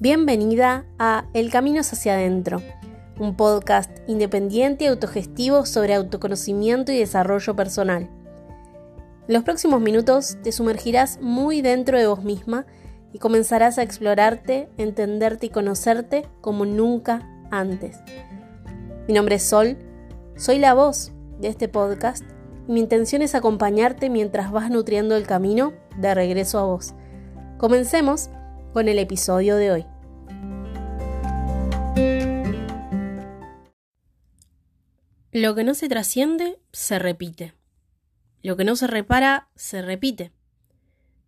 Bienvenida a El Camino hacia adentro, un podcast independiente y autogestivo sobre autoconocimiento y desarrollo personal. En los próximos minutos te sumergirás muy dentro de vos misma y comenzarás a explorarte, entenderte y conocerte como nunca antes. Mi nombre es Sol, soy la voz de este podcast y mi intención es acompañarte mientras vas nutriendo el camino de regreso a vos. Comencemos con el episodio de hoy. Lo que no se trasciende, se repite. Lo que no se repara, se repite.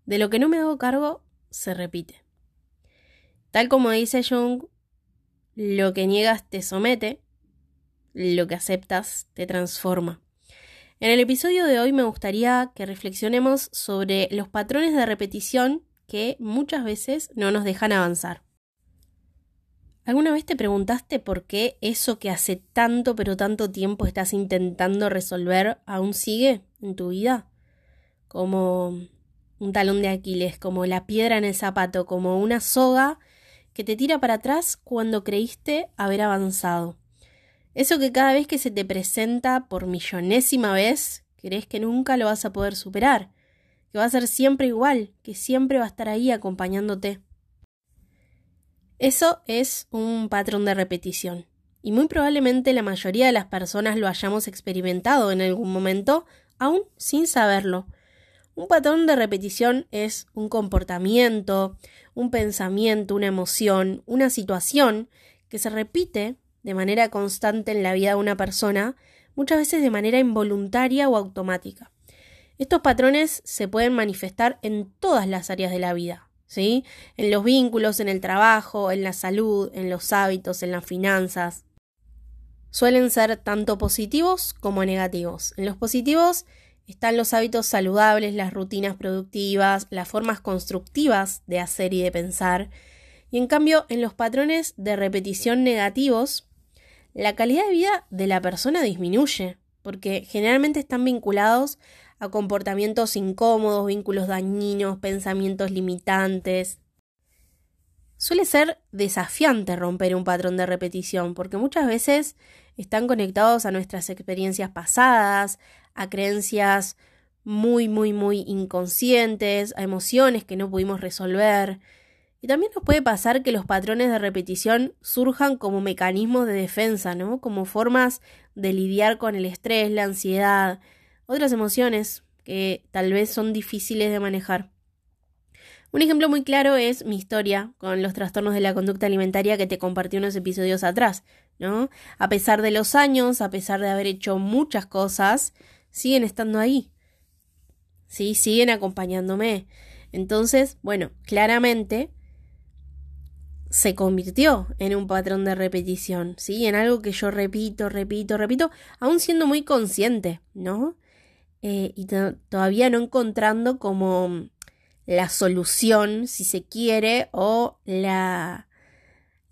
De lo que no me hago cargo, se repite. Tal como dice Jung, lo que niegas te somete, lo que aceptas te transforma. En el episodio de hoy me gustaría que reflexionemos sobre los patrones de repetición que muchas veces no nos dejan avanzar. ¿Alguna vez te preguntaste por qué eso que hace tanto pero tanto tiempo estás intentando resolver aún sigue en tu vida? Como un talón de Aquiles, como la piedra en el zapato, como una soga que te tira para atrás cuando creíste haber avanzado. Eso que cada vez que se te presenta por millonésima vez, crees que nunca lo vas a poder superar que va a ser siempre igual, que siempre va a estar ahí acompañándote. Eso es un patrón de repetición, y muy probablemente la mayoría de las personas lo hayamos experimentado en algún momento, aún sin saberlo. Un patrón de repetición es un comportamiento, un pensamiento, una emoción, una situación que se repite de manera constante en la vida de una persona, muchas veces de manera involuntaria o automática. Estos patrones se pueden manifestar en todas las áreas de la vida, ¿sí? En los vínculos, en el trabajo, en la salud, en los hábitos, en las finanzas. Suelen ser tanto positivos como negativos. En los positivos están los hábitos saludables, las rutinas productivas, las formas constructivas de hacer y de pensar. Y en cambio, en los patrones de repetición negativos, la calidad de vida de la persona disminuye, porque generalmente están vinculados a comportamientos incómodos, vínculos dañinos, pensamientos limitantes. Suele ser desafiante romper un patrón de repetición porque muchas veces están conectados a nuestras experiencias pasadas, a creencias muy, muy, muy inconscientes, a emociones que no pudimos resolver. Y también nos puede pasar que los patrones de repetición surjan como mecanismos de defensa, ¿no? Como formas de lidiar con el estrés, la ansiedad, otras emociones que tal vez son difíciles de manejar. Un ejemplo muy claro es mi historia con los trastornos de la conducta alimentaria que te compartí unos episodios atrás, ¿no? A pesar de los años, a pesar de haber hecho muchas cosas, siguen estando ahí. Sí, siguen acompañándome. Entonces, bueno, claramente se convirtió en un patrón de repetición, ¿sí? En algo que yo repito, repito, repito, aún siendo muy consciente, ¿no? Eh, y todavía no encontrando como la solución, si se quiere, o la,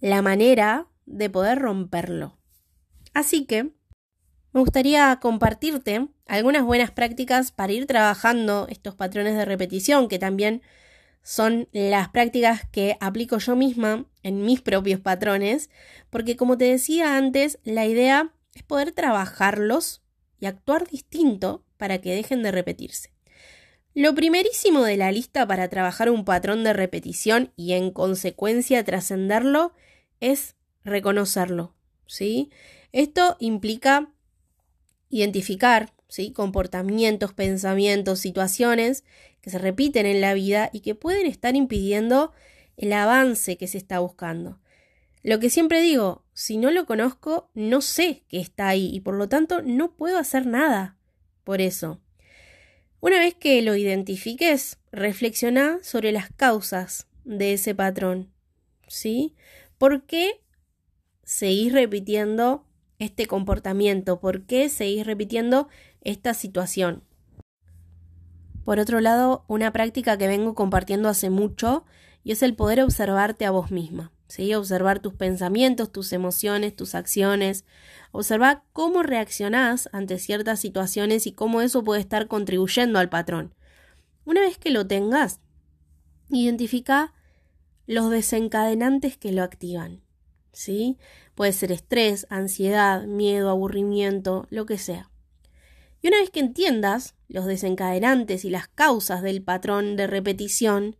la manera de poder romperlo. Así que me gustaría compartirte algunas buenas prácticas para ir trabajando estos patrones de repetición, que también son las prácticas que aplico yo misma en mis propios patrones, porque como te decía antes, la idea es poder trabajarlos y actuar distinto para que dejen de repetirse. Lo primerísimo de la lista para trabajar un patrón de repetición y en consecuencia trascenderlo es reconocerlo, ¿sí? Esto implica identificar, ¿sí? comportamientos, pensamientos, situaciones que se repiten en la vida y que pueden estar impidiendo el avance que se está buscando. Lo que siempre digo, si no lo conozco, no sé que está ahí y por lo tanto no puedo hacer nada por eso. Una vez que lo identifiques, reflexiona sobre las causas de ese patrón. ¿Sí? ¿Por qué seguís repitiendo este comportamiento? ¿Por qué seguís repitiendo esta situación? Por otro lado, una práctica que vengo compartiendo hace mucho y es el poder observarte a vos misma. ¿Sí? Observar tus pensamientos, tus emociones, tus acciones. Observar cómo reaccionás ante ciertas situaciones y cómo eso puede estar contribuyendo al patrón. Una vez que lo tengas, identifica los desencadenantes que lo activan. ¿Sí? Puede ser estrés, ansiedad, miedo, aburrimiento, lo que sea. Y una vez que entiendas los desencadenantes y las causas del patrón de repetición,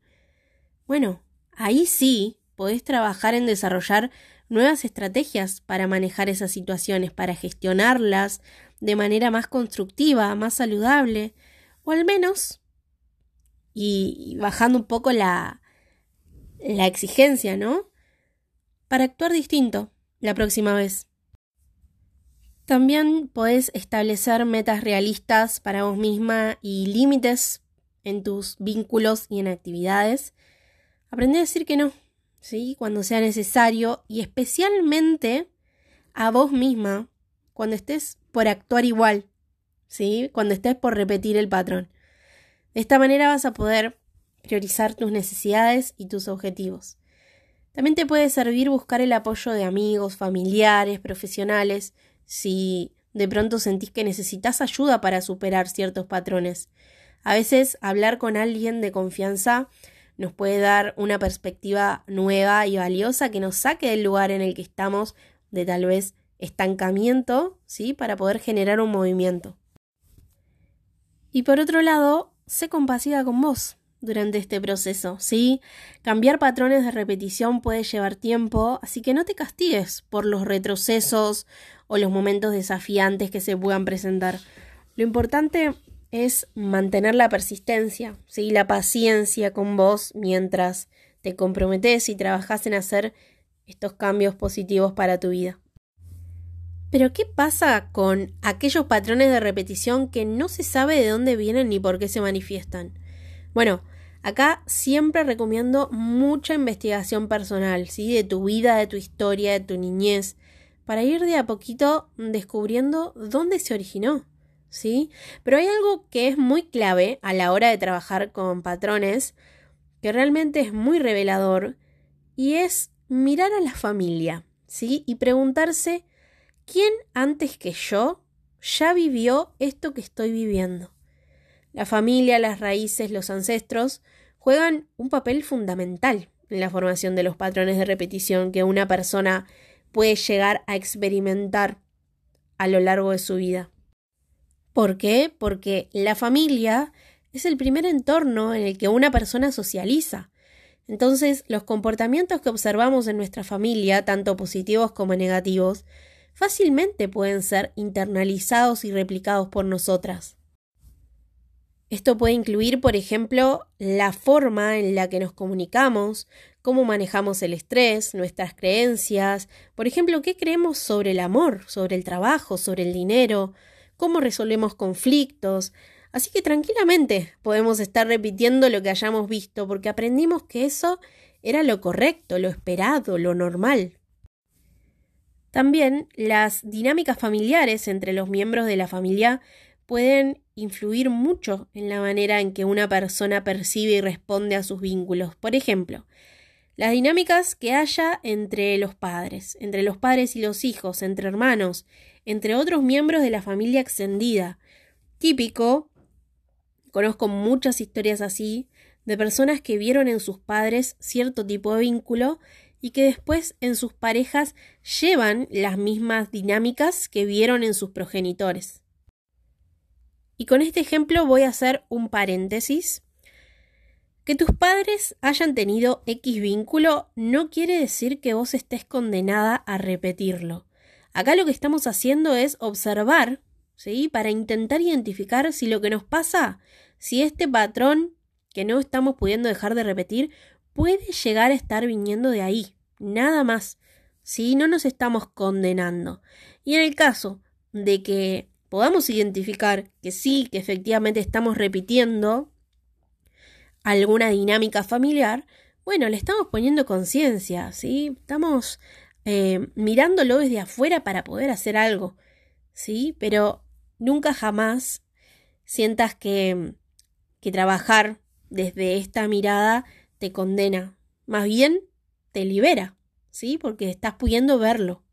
bueno, ahí sí podés trabajar en desarrollar nuevas estrategias para manejar esas situaciones, para gestionarlas de manera más constructiva, más saludable, o al menos, y, bajando un poco la, la exigencia, ¿no? Para actuar distinto la próxima vez. También podés establecer metas realistas para vos misma y límites en tus vínculos y en actividades. Aprende a decir que no, ¿sí? Cuando sea necesario y especialmente a vos misma cuando estés por actuar igual, ¿sí? Cuando estés por repetir el patrón. De esta manera vas a poder priorizar tus necesidades y tus objetivos. También te puede servir buscar el apoyo de amigos, familiares, profesionales, si de pronto sentís que necesitas ayuda para superar ciertos patrones. A veces hablar con alguien de confianza nos puede dar una perspectiva nueva y valiosa que nos saque del lugar en el que estamos de tal vez estancamiento, ¿sí? Para poder generar un movimiento. Y por otro lado, sé compasiva con vos durante este proceso, ¿sí? Cambiar patrones de repetición puede llevar tiempo, así que no te castigues por los retrocesos o los momentos desafiantes que se puedan presentar. Lo importante es mantener la persistencia, ¿sí? la paciencia con vos mientras te comprometes y trabajas en hacer estos cambios positivos para tu vida. Pero ¿qué pasa con aquellos patrones de repetición que no se sabe de dónde vienen ni por qué se manifiestan? Bueno, acá siempre recomiendo mucha investigación personal, ¿sí? De tu vida, de tu historia, de tu niñez, para ir de a poquito descubriendo dónde se originó, ¿sí? Pero hay algo que es muy clave a la hora de trabajar con patrones, que realmente es muy revelador, y es mirar a la familia, ¿sí? Y preguntarse quién antes que yo ya vivió esto que estoy viviendo. La familia, las raíces, los ancestros juegan un papel fundamental en la formación de los patrones de repetición que una persona puede llegar a experimentar a lo largo de su vida. ¿Por qué? Porque la familia es el primer entorno en el que una persona socializa. Entonces, los comportamientos que observamos en nuestra familia, tanto positivos como negativos, fácilmente pueden ser internalizados y replicados por nosotras. Esto puede incluir, por ejemplo, la forma en la que nos comunicamos, cómo manejamos el estrés, nuestras creencias, por ejemplo, qué creemos sobre el amor, sobre el trabajo, sobre el dinero, cómo resolvemos conflictos. Así que tranquilamente podemos estar repitiendo lo que hayamos visto porque aprendimos que eso era lo correcto, lo esperado, lo normal. También las dinámicas familiares entre los miembros de la familia pueden influir mucho en la manera en que una persona percibe y responde a sus vínculos. Por ejemplo, las dinámicas que haya entre los padres, entre los padres y los hijos, entre hermanos, entre otros miembros de la familia extendida. Típico, conozco muchas historias así, de personas que vieron en sus padres cierto tipo de vínculo y que después en sus parejas llevan las mismas dinámicas que vieron en sus progenitores. Y con este ejemplo voy a hacer un paréntesis. Que tus padres hayan tenido X vínculo no quiere decir que vos estés condenada a repetirlo. Acá lo que estamos haciendo es observar, ¿sí? Para intentar identificar si lo que nos pasa, si este patrón que no estamos pudiendo dejar de repetir, puede llegar a estar viniendo de ahí. Nada más. Si no nos estamos condenando. Y en el caso de que podamos identificar que sí, que efectivamente estamos repitiendo alguna dinámica familiar, bueno, le estamos poniendo conciencia, ¿sí? Estamos eh, mirándolo desde afuera para poder hacer algo, ¿sí? Pero nunca jamás sientas que, que trabajar desde esta mirada te condena, más bien te libera, ¿sí? Porque estás pudiendo verlo.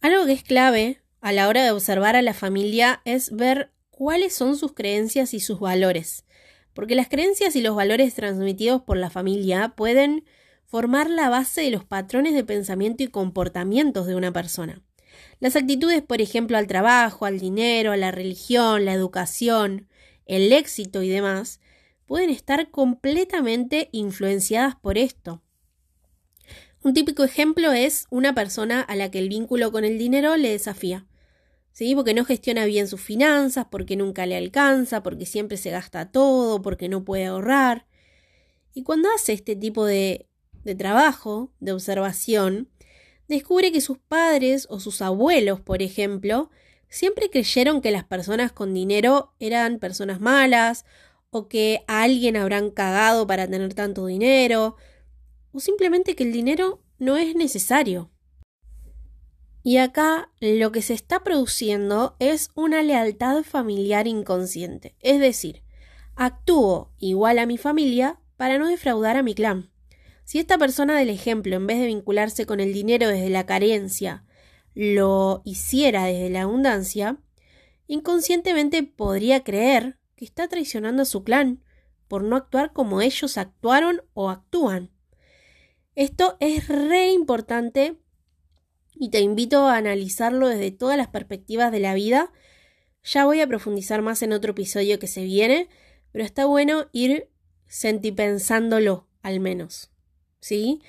Algo que es clave a la hora de observar a la familia es ver cuáles son sus creencias y sus valores, porque las creencias y los valores transmitidos por la familia pueden formar la base de los patrones de pensamiento y comportamientos de una persona. Las actitudes, por ejemplo, al trabajo, al dinero, a la religión, la educación, el éxito y demás, pueden estar completamente influenciadas por esto. Un típico ejemplo es una persona a la que el vínculo con el dinero le desafía. ¿Sí? Porque no gestiona bien sus finanzas, porque nunca le alcanza, porque siempre se gasta todo, porque no puede ahorrar. Y cuando hace este tipo de, de trabajo, de observación, descubre que sus padres o sus abuelos, por ejemplo, siempre creyeron que las personas con dinero eran personas malas, o que a alguien habrán cagado para tener tanto dinero, o simplemente que el dinero no es necesario. Y acá lo que se está produciendo es una lealtad familiar inconsciente, es decir, actúo igual a mi familia para no defraudar a mi clan. Si esta persona del ejemplo, en vez de vincularse con el dinero desde la carencia, lo hiciera desde la abundancia, inconscientemente podría creer que está traicionando a su clan por no actuar como ellos actuaron o actúan. Esto es re importante y te invito a analizarlo desde todas las perspectivas de la vida. Ya voy a profundizar más en otro episodio que se viene, pero está bueno ir sentipensándolo al menos. ¿sí?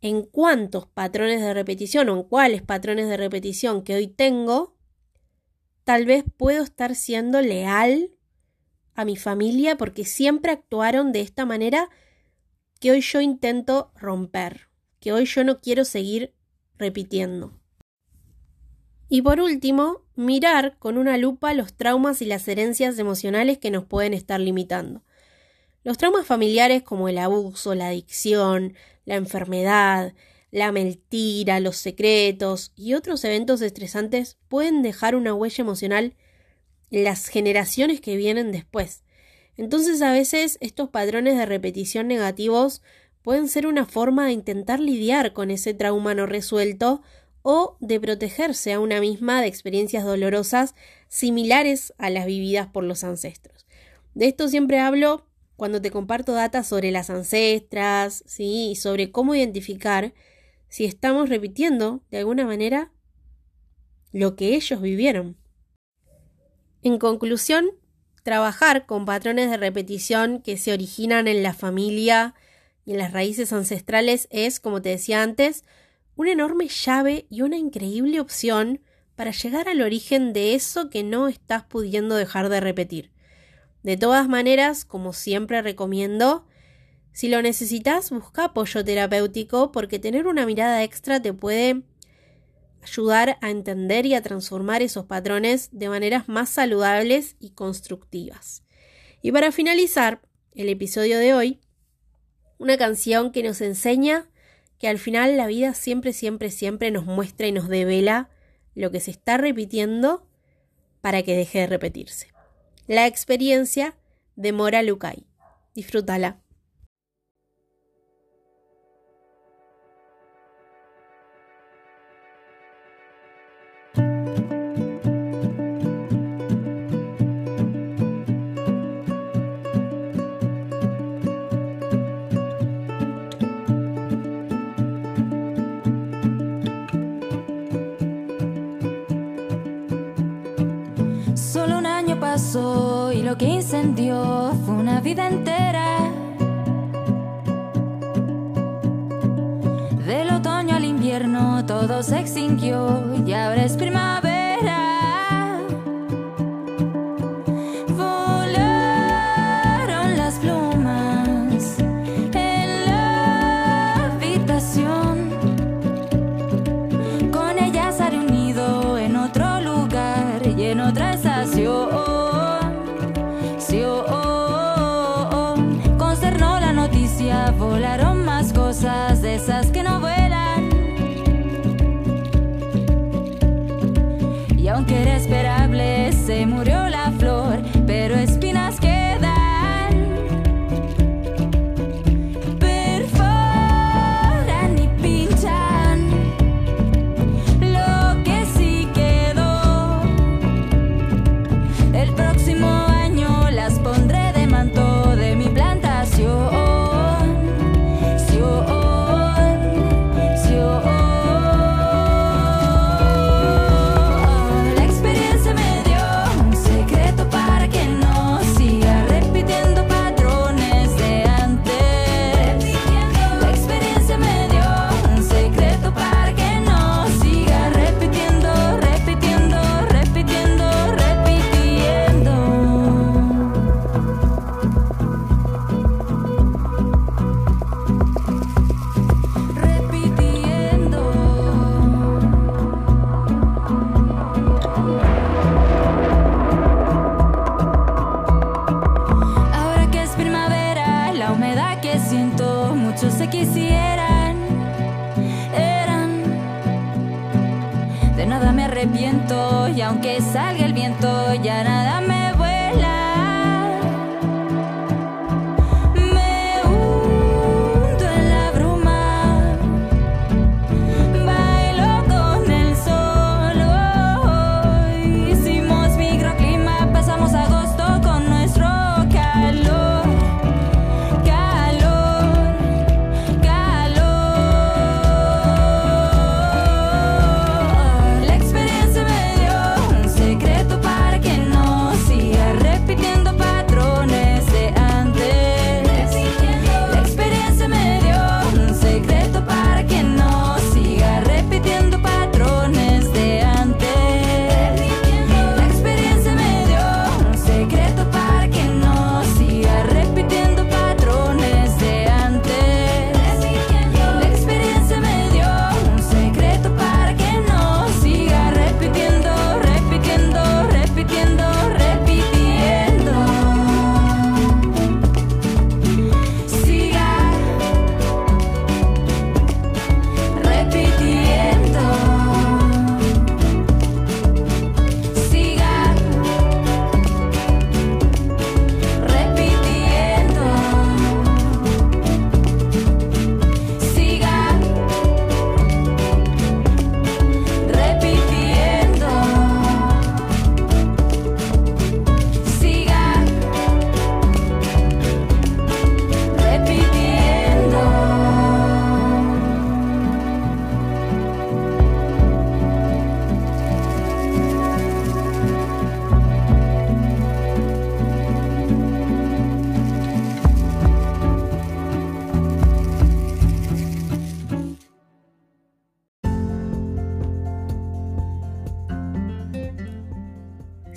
En cuántos patrones de repetición o en cuáles patrones de repetición que hoy tengo, tal vez puedo estar siendo leal a mi familia porque siempre actuaron de esta manera que hoy yo intento romper, que hoy yo no quiero seguir repitiendo. Y por último, mirar con una lupa los traumas y las herencias emocionales que nos pueden estar limitando. Los traumas familiares como el abuso, la adicción, la enfermedad, la mentira, los secretos y otros eventos estresantes pueden dejar una huella emocional en las generaciones que vienen después. Entonces a veces estos patrones de repetición negativos pueden ser una forma de intentar lidiar con ese trauma no resuelto o de protegerse a una misma de experiencias dolorosas similares a las vividas por los ancestros. De esto siempre hablo cuando te comparto datos sobre las ancestras, ¿sí? y sobre cómo identificar si estamos repitiendo de alguna manera lo que ellos vivieron. En conclusión, trabajar con patrones de repetición que se originan en la familia y en las raíces ancestrales es, como te decía antes, una enorme llave y una increíble opción para llegar al origen de eso que no estás pudiendo dejar de repetir. De todas maneras, como siempre recomiendo, si lo necesitas, busca apoyo terapéutico porque tener una mirada extra te puede ayudar a entender y a transformar esos patrones de maneras más saludables y constructivas. Y para finalizar el episodio de hoy, una canción que nos enseña que al final la vida siempre, siempre, siempre nos muestra y nos devela lo que se está repitiendo para que deje de repetirse. La experiencia de Mora Lukai. Disfrútala. Y lo que incendió fue una vida entera. Del otoño al invierno todo se extinguió y ahora es primavera. esas que no vuelan.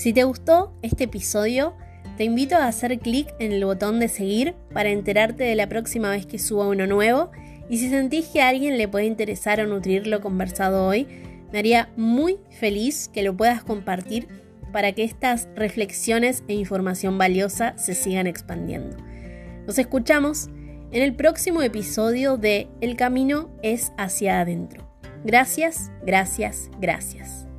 Si te gustó este episodio, te invito a hacer clic en el botón de seguir para enterarte de la próxima vez que suba uno nuevo y si sentís que a alguien le puede interesar o nutrir lo conversado hoy, me haría muy feliz que lo puedas compartir para que estas reflexiones e información valiosa se sigan expandiendo. Nos escuchamos en el próximo episodio de El camino es hacia adentro. Gracias, gracias, gracias.